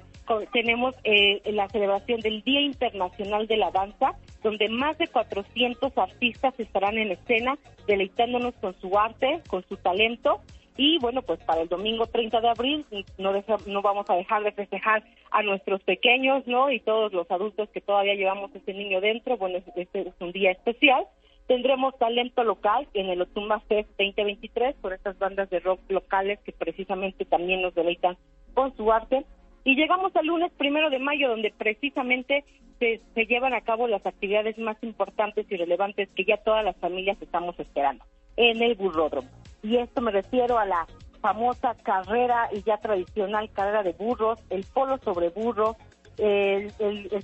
tenemos eh, la celebración del Día Internacional de la Danza, donde más de 400 artistas estarán en escena deleitándonos con su arte, con su talento y bueno, pues para el domingo 30 de abril no, no vamos a dejar de festejar a nuestros pequeños, ¿no? Y todos los adultos que todavía llevamos ese niño dentro. Bueno, este es un día especial. Tendremos talento local en el Otumba Fest 2023 por estas bandas de rock locales que precisamente también nos deleitan con su arte. Y llegamos al lunes primero de mayo, donde precisamente se, se llevan a cabo las actividades más importantes y relevantes que ya todas las familias estamos esperando en el burródromo. Y esto me refiero a la famosa carrera y ya tradicional carrera de burros, el polo sobre burros, el,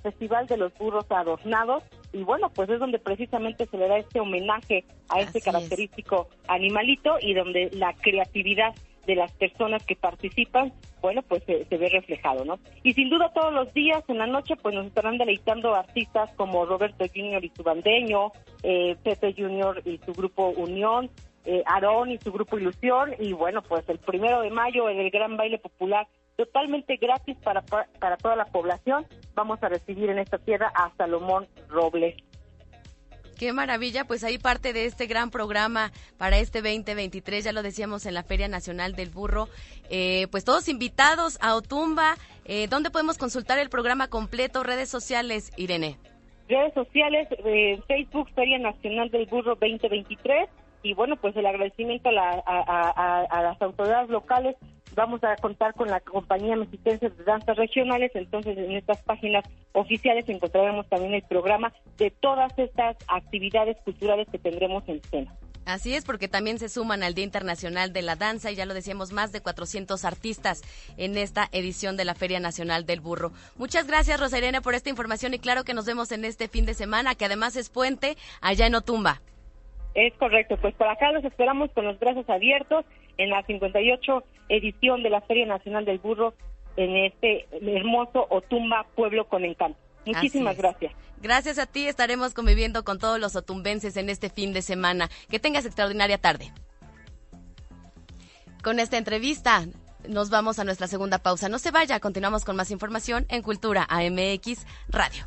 Festival de los Burros Adornados, y bueno, pues es donde precisamente se le da este homenaje a este característico animalito y donde la creatividad de las personas que participan, bueno, pues se, ve reflejado, ¿no? Y sin duda todos los días en la noche, pues nos estarán deleitando artistas como Roberto Junior y su bandeño, eh, Pepe Junior y su grupo Unión, eh, Aarón y su grupo Ilusión. Y bueno, pues el primero de mayo en el Gran Baile Popular, totalmente gratis para, para toda la población, vamos a recibir en esta tierra a Salomón Robles. Qué maravilla, pues ahí parte de este gran programa para este 2023, ya lo decíamos en la Feria Nacional del Burro, eh, pues todos invitados a Otumba, eh, ¿dónde podemos consultar el programa completo? Redes sociales, Irene. Redes sociales, eh, Facebook Feria Nacional del Burro 2023 y bueno, pues el agradecimiento a, las autoridades locales. Vamos a contar con la compañía mexicense de danzas regionales, entonces en estas páginas oficiales encontraremos también el programa de todas estas actividades culturales que tendremos en escena. Así es, porque también se suman al Día Internacional de la Danza y ya lo decíamos, más de 400 artistas en esta edición de la Feria Nacional del Burro. Muchas gracias, Rosa Irene, por esta información y claro que nos vemos en este fin de semana, que además es puente allá en Otumba. Es correcto, pues por acá los esperamos con los brazos abiertos en la 58 edición de la Feria Nacional del Burro en este hermoso Otumba Pueblo con Encanto. Muchísimas gracias. Gracias a ti, estaremos conviviendo con todos los otumbenses en este fin de semana. Que tengas extraordinaria tarde. Con esta entrevista nos vamos a nuestra segunda pausa. No se vaya, continuamos con más información en Cultura AMX Radio.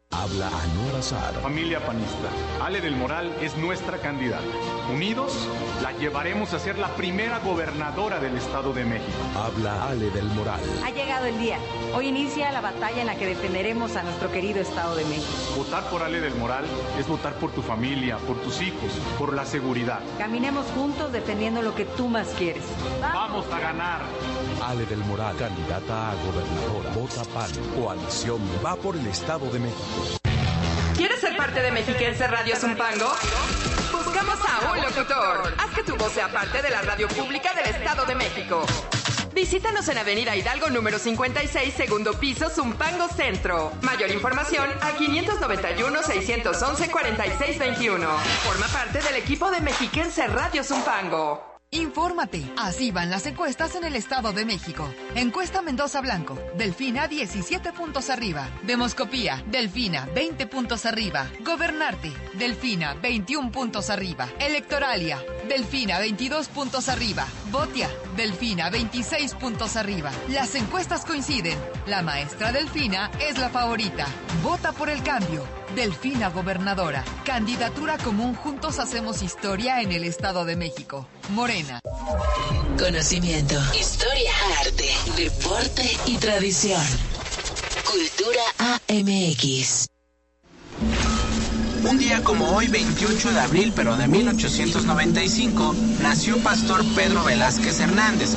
Habla Anuar Azar. Familia panista, Ale del Moral es nuestra candidata. Unidos, la llevaremos a ser la primera gobernadora del Estado de México. Habla Ale del Moral. Ha llegado el día. Hoy inicia la batalla en la que defenderemos a nuestro querido Estado de México. Votar por Ale del Moral es votar por tu familia, por tus hijos, por la seguridad. Caminemos juntos defendiendo lo que tú más quieres. Vamos a ganar. Ale del Moral, candidata a gobernadora. Vota PAN. Coalición va por el Estado de México. ¿Quieres ser parte de Mexiquense Radio Zumpango? Buscamos a un locutor. Haz que tu voz sea parte de la radio pública del Estado de México. Visítanos en Avenida Hidalgo número 56, segundo piso, Zumpango Centro. Mayor información a 591-611-4621. Forma parte del equipo de Mexiquense Radio Zumpango. Infórmate. Así van las encuestas en el Estado de México. Encuesta Mendoza Blanco. Delfina 17 puntos arriba. Demoscopía. Delfina 20 puntos arriba. Gobernarte. Delfina 21 puntos arriba. Electoralia. Delfina 22 puntos arriba. Botia. Delfina 26 puntos arriba. Las encuestas coinciden. La maestra Delfina es la favorita. Vota por el cambio. Delfina Gobernadora. Candidatura común Juntos Hacemos Historia en el Estado de México. Morena. Conocimiento, historia, arte, deporte y tradición. Cultura AMX. Un día como hoy, 28 de abril, pero de 1895, nació Pastor Pedro Velázquez Hernández.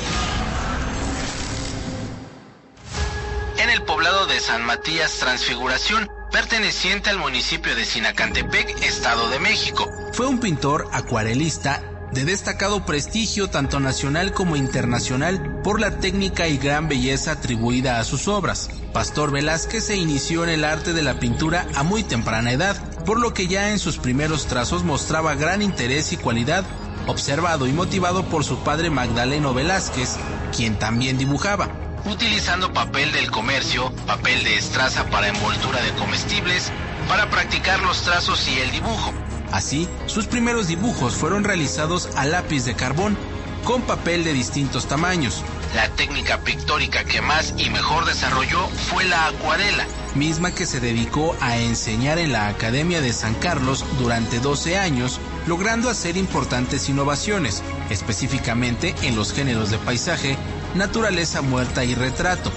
En el poblado de San Matías Transfiguración, perteneciente al municipio de Sinacantepec, Estado de México. Fue un pintor acuarelista de destacado prestigio tanto nacional como internacional por la técnica y gran belleza atribuida a sus obras. Pastor Velázquez se inició en el arte de la pintura a muy temprana edad, por lo que ya en sus primeros trazos mostraba gran interés y cualidad, observado y motivado por su padre Magdaleno Velázquez, quien también dibujaba utilizando papel del comercio, papel de estraza para envoltura de comestibles, para practicar los trazos y el dibujo. Así, sus primeros dibujos fueron realizados a lápiz de carbón, con papel de distintos tamaños. La técnica pictórica que más y mejor desarrolló fue la acuarela, misma que se dedicó a enseñar en la Academia de San Carlos durante 12 años, logrando hacer importantes innovaciones, específicamente en los géneros de paisaje, naturaleza muerta y retrato.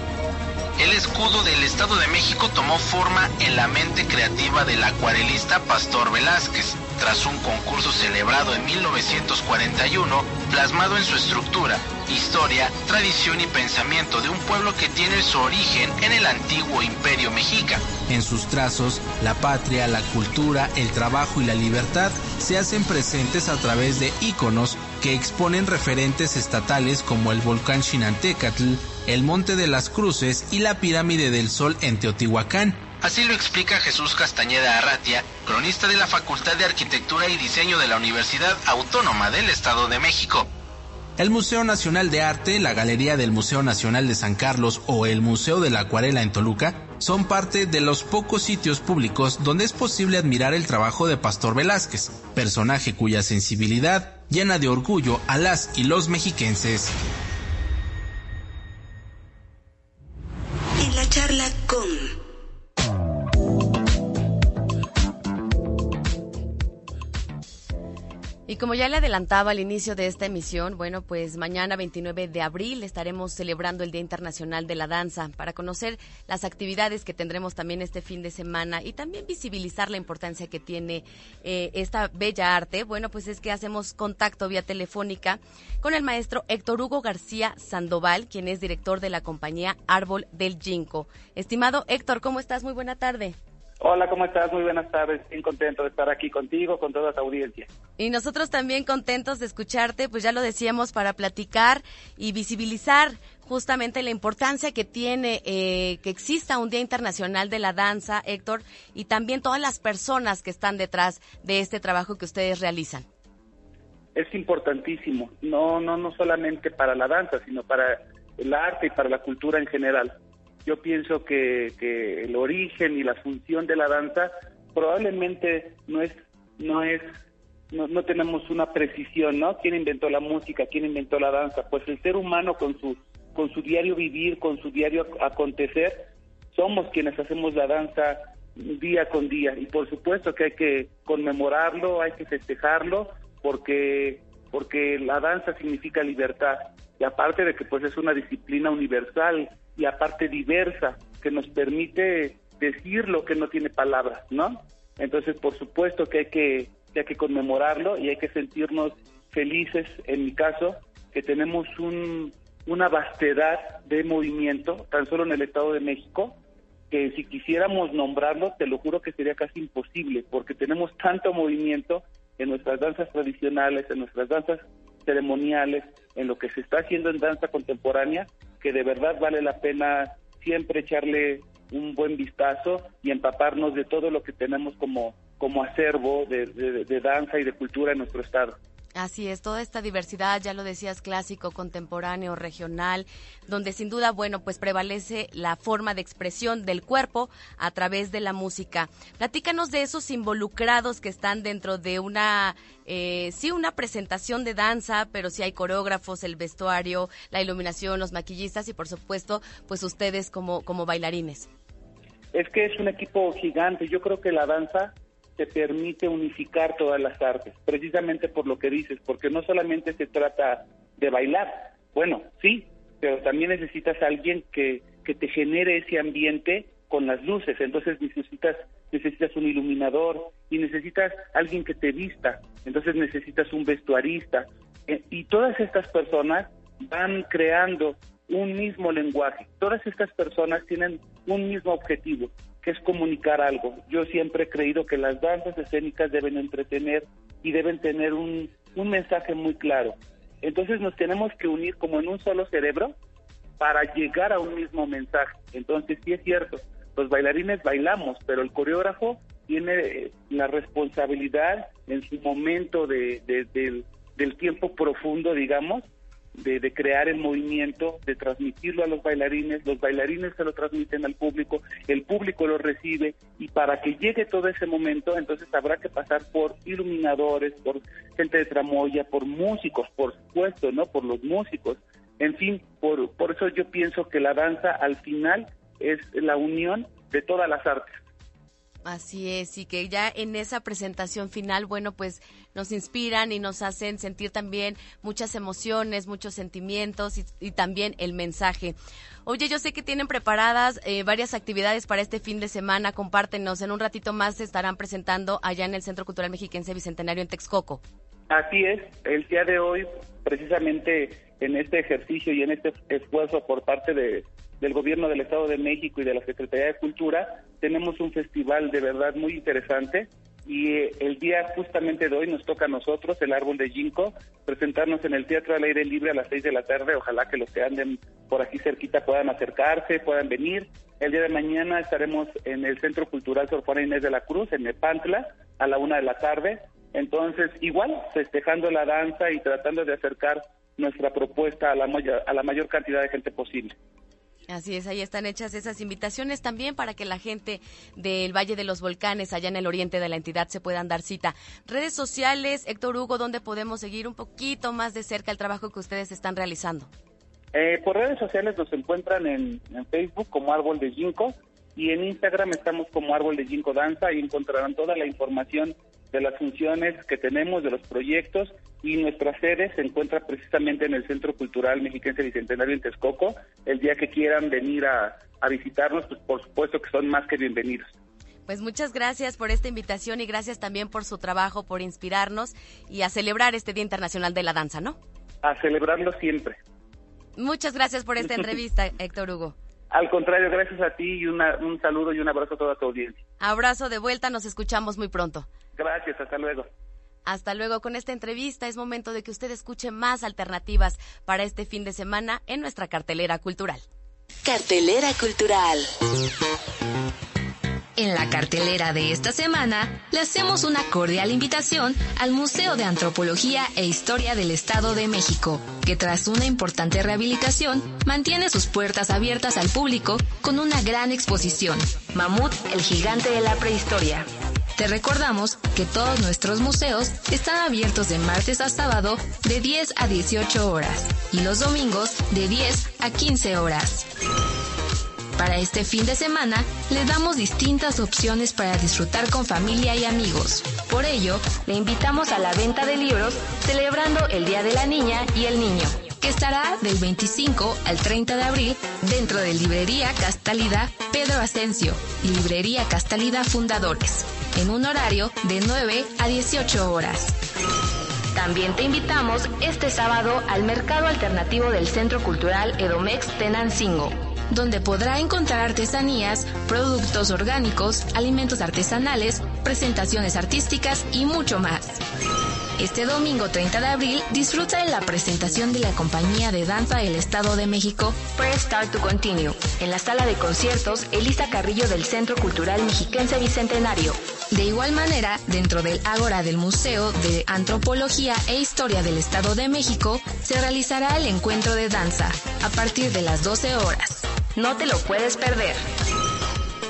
El escudo del Estado de México tomó forma en la mente creativa del acuarelista Pastor Velázquez, tras un concurso celebrado en 1941, plasmado en su estructura, historia, tradición y pensamiento de un pueblo que tiene su origen en el antiguo imperio mexica. En sus trazos, la patria, la cultura, el trabajo y la libertad se hacen presentes a través de íconos que exponen referentes estatales como el volcán Chinantecatl, el Monte de las Cruces y la Pirámide del Sol en Teotihuacán. Así lo explica Jesús Castañeda Arratia, cronista de la Facultad de Arquitectura y Diseño de la Universidad Autónoma del Estado de México. El Museo Nacional de Arte, la Galería del Museo Nacional de San Carlos o el Museo de la Acuarela en Toluca son parte de los pocos sitios públicos donde es posible admirar el trabajo de Pastor Velázquez, personaje cuya sensibilidad llena de orgullo a las y los mexiquenses. Como ya le adelantaba al inicio de esta emisión, bueno, pues mañana 29 de abril estaremos celebrando el Día Internacional de la Danza para conocer las actividades que tendremos también este fin de semana y también visibilizar la importancia que tiene eh, esta bella arte. Bueno, pues es que hacemos contacto vía telefónica con el maestro Héctor Hugo García Sandoval, quien es director de la compañía Árbol del Ginkgo. Estimado Héctor, ¿cómo estás? Muy buena tarde. Hola, ¿cómo estás? Muy buenas tardes. Bien contento de estar aquí contigo, con toda tu audiencia. Y nosotros también contentos de escucharte, pues ya lo decíamos, para platicar y visibilizar justamente la importancia que tiene eh, que exista un Día Internacional de la Danza, Héctor, y también todas las personas que están detrás de este trabajo que ustedes realizan. Es importantísimo, no, no, no solamente para la danza, sino para el arte y para la cultura en general yo pienso que, el origen y la función de la danza probablemente no es, no es, no, tenemos una precisión, ¿no? ¿Quién inventó la música? ¿Quién inventó la danza? Pues el ser humano con su, con su diario vivir, con su diario acontecer, somos quienes hacemos la danza día con día y por supuesto que hay que conmemorarlo, hay que festejarlo porque porque la danza significa libertad y aparte de que pues es una disciplina universal y aparte diversa que nos permite decir lo que no tiene palabras, ¿no? Entonces, por supuesto que hay que, que hay que conmemorarlo y hay que sentirnos felices, en mi caso, que tenemos un, una vastedad de movimiento, tan solo en el Estado de México, que si quisiéramos nombrarlo, te lo juro que sería casi imposible, porque tenemos tanto movimiento en nuestras danzas tradicionales, en nuestras danzas ceremoniales, en lo que se está haciendo en danza contemporánea, que de verdad vale la pena siempre echarle un buen vistazo y empaparnos de todo lo que tenemos como, como acervo de danza y de cultura en nuestro estado. Así es, toda esta diversidad, ya lo decías, clásico, contemporáneo, regional, donde sin duda, bueno, pues prevalece la forma de expresión del cuerpo a través de la música. Platícanos de esos involucrados que están dentro de una, eh, sí, una presentación de danza, pero sí hay coreógrafos, el vestuario, la iluminación, los maquillistas y por supuesto, pues ustedes como, como bailarines. Es que es un equipo gigante. Yo creo que la danza te permite unificar todas las artes, precisamente por lo que dices, porque no solamente se trata de bailar, bueno, sí, pero también necesitas alguien que, que te genere ese ambiente con las luces, entonces necesitas necesitas un iluminador y necesitas alguien que te vista, entonces necesitas un vestuarista eh, y todas estas personas van creando un mismo lenguaje, todas estas personas tienen un mismo objetivo, es comunicar algo. Yo siempre he creído que las danzas escénicas deben entretener y deben tener un, un mensaje muy claro. Entonces nos tenemos que unir como en un solo cerebro para llegar a un mismo mensaje. Entonces sí es cierto, los bailarines bailamos, pero el coreógrafo tiene eh, la responsabilidad en su momento de, del, del tiempo profundo, digamos, de, crear el movimiento, de transmitirlo a los bailarines, los bailarines se lo transmiten al público, el público lo recibe y para que llegue todo ese momento entonces habrá que pasar por iluminadores, por gente de tramoya, por músicos, por supuesto, ¿no? Por los músicos. En fin, por, por eso yo pienso que la danza al final es la unión de todas las artes. Así es, y que ya en esa presentación final, bueno, pues nos inspiran y nos hacen sentir también muchas emociones, muchos sentimientos y, también el mensaje. Oye, yo sé que tienen preparadas eh, varias actividades para este fin de semana, compártenos, en un ratito más se estarán presentando allá en el Centro Cultural Mexiquense Bicentenario en Texcoco. Así es, el día de hoy, precisamente en este ejercicio y en este esfuerzo por parte de del Gobierno del Estado de México y de la Secretaría de Cultura, tenemos un festival de verdad muy interesante y eh, el día justamente de hoy nos toca a nosotros, el Árbol de Ginkgo, presentarnos en el Teatro al Aire Libre a las seis de la tarde. Ojalá que los que anden por aquí cerquita puedan acercarse, puedan venir. El día de mañana estaremos en el Centro Cultural Sor Juana Inés de la Cruz, en Nepantla, a la una de la tarde. Entonces, igual, festejando la danza y tratando de acercar nuestra propuesta a la, a la mayor cantidad de gente posible. Así es, ahí están hechas esas invitaciones también para que la gente del Valle de los Volcanes, allá en el oriente de la entidad, se puedan dar cita. Redes sociales, Héctor Hugo, ¿dónde podemos seguir un poquito más de cerca el trabajo que ustedes están realizando? Eh, por redes sociales nos encuentran en, Facebook como Árbol de Ginkgo y en Instagram estamos como Árbol de Ginkgo Danza y encontrarán toda la información de las funciones que tenemos, de los proyectos y nuestra sede se encuentra precisamente en el Centro Cultural Mexiquense Bicentenario en Texcoco. El día que quieran venir a, a visitarnos, pues por supuesto que son más que bienvenidos. Pues muchas gracias por esta invitación y gracias también por su trabajo, por inspirarnos y a celebrar este Día Internacional de la Danza, ¿no? A celebrarlo siempre. Muchas gracias por esta *laughs* entrevista, Héctor Hugo. Al contrario, gracias a ti y un saludo y un abrazo a toda tu audiencia. Abrazo de vuelta, nos escuchamos muy pronto. Gracias, hasta luego. Hasta luego con esta entrevista. Es momento de que usted escuche más alternativas para este fin de semana en nuestra cartelera cultural. Cartelera cultural. En la cartelera de esta semana, le hacemos una cordial invitación al Museo de Antropología e Historia del Estado de México, que tras una importante rehabilitación, mantiene sus puertas abiertas al público con una gran exposición, Mamut, el gigante de la prehistoria. Te recordamos que todos nuestros museos están abiertos de martes a sábado de 10 a 18 horas y los domingos de 10 a 15 horas. Para este fin de semana, le damos distintas opciones para disfrutar con familia y amigos. Por ello, le invitamos a la venta de libros celebrando el Día de la Niña y el Niño, estará del 25 al 30 de abril dentro de Librería Castalida Pedro Asensio y Librería Castalida Fundadores, en un horario de 9 a 18 horas. También te invitamos este sábado al Mercado Alternativo del Centro Cultural Edomex Tenancingo donde podrá encontrar artesanías, productos orgánicos, alimentos artesanales, presentaciones artísticas y mucho más. Este domingo 30 de abril disfruta de la presentación de la compañía de danza del Estado de México Press Start to Continue en la sala de conciertos Elisa Carrillo del Centro Cultural Mexiquense Bicentenario. De igual manera, dentro del Ágora del Museo de Antropología e Historia del Estado de México se realizará el encuentro de danza a partir de las 12 horas. No te lo puedes perder.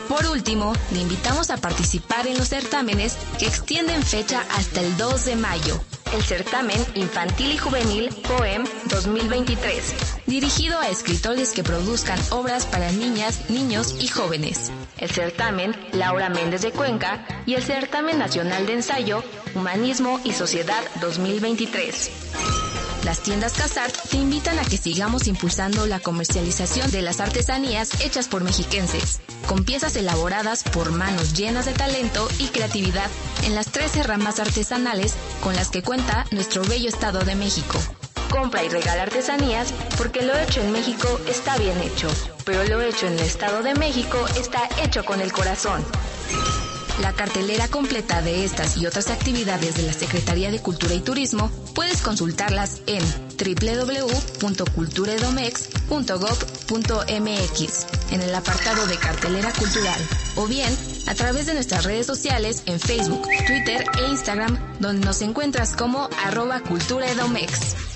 Por último, le invitamos a participar en los certámenes que extienden fecha hasta el 2 de mayo. El certamen Infantil y Juvenil Poem 2023, dirigido a escritores que produzcan obras para niñas, niños y jóvenes. El certamen Laura Méndez de Cuenca y el certamen nacional de ensayo Humanismo y Sociedad 2023. Las tiendas Casart te invitan a que sigamos impulsando la comercialización de las artesanías hechas por mexiquenses, con piezas elaboradas por manos llenas de talento y creatividad en las 13 ramas artesanales con las que cuenta nuestro bello Estado de México. Compra y regala artesanías porque lo hecho en México está bien hecho, pero lo hecho en el Estado de México está hecho con el corazón. La cartelera completa de estas y otras actividades de la Secretaría de Cultura y Turismo puedes consultarlas en www.culturedomex.gov.mx en el apartado de cartelera cultural o bien a través de nuestras redes sociales en Facebook, Twitter e Instagram donde nos encuentras como arroba culturaedomex.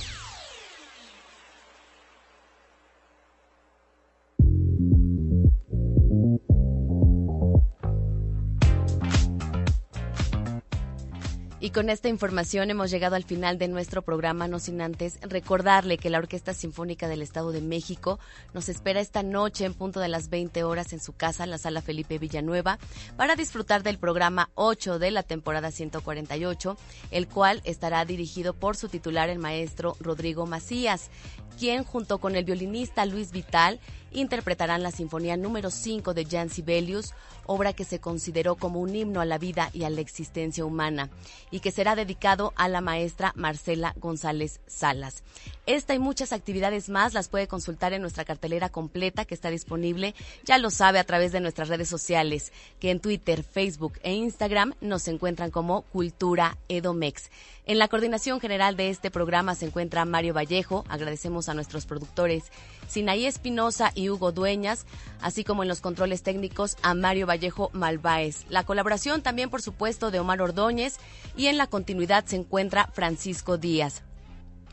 Con esta información hemos llegado al final de nuestro programa, no sin antes recordarle que la Orquesta Sinfónica del Estado de México nos espera esta noche en punto de las 20 horas en su casa, en la sala Felipe Villanueva, para disfrutar del programa 8 de la temporada 148, el cual estará dirigido por su titular, el maestro Rodrigo Macías, quien junto con el violinista Luis Vital interpretarán la Sinfonía número 5 de Jan Sibelius, obra que se consideró como un himno a la vida y a la existencia humana, y que será dedicado a la maestra Marcela González Salas. Esta y muchas actividades más las puede consultar en nuestra cartelera completa que está disponible, ya lo sabe, a través de nuestras redes sociales, que en Twitter, Facebook e Instagram nos encuentran como Cultura Edomex. En la coordinación general de este programa se encuentra Mario Vallejo. Agradecemos a nuestros productores Sinaí Espinosa y Hugo Dueñas, así como en los controles técnicos a Mario Vallejo Malváez. La colaboración también, por supuesto, de Omar Ordóñez y en la continuidad se encuentra Francisco Díaz.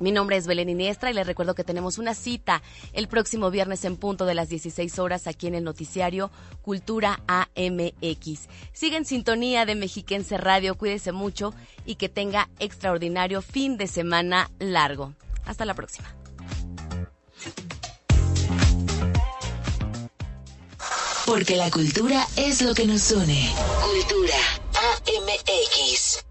Mi nombre es Belén Iniestra y les recuerdo que tenemos una cita el próximo viernes en punto de las 16 horas aquí en el noticiario Cultura AMX. Sigue en sintonía de Mexiquense Radio, cuídese mucho y que tenga extraordinario fin de semana largo. Hasta la próxima. Porque la cultura es lo que nos une. Cultura AMX.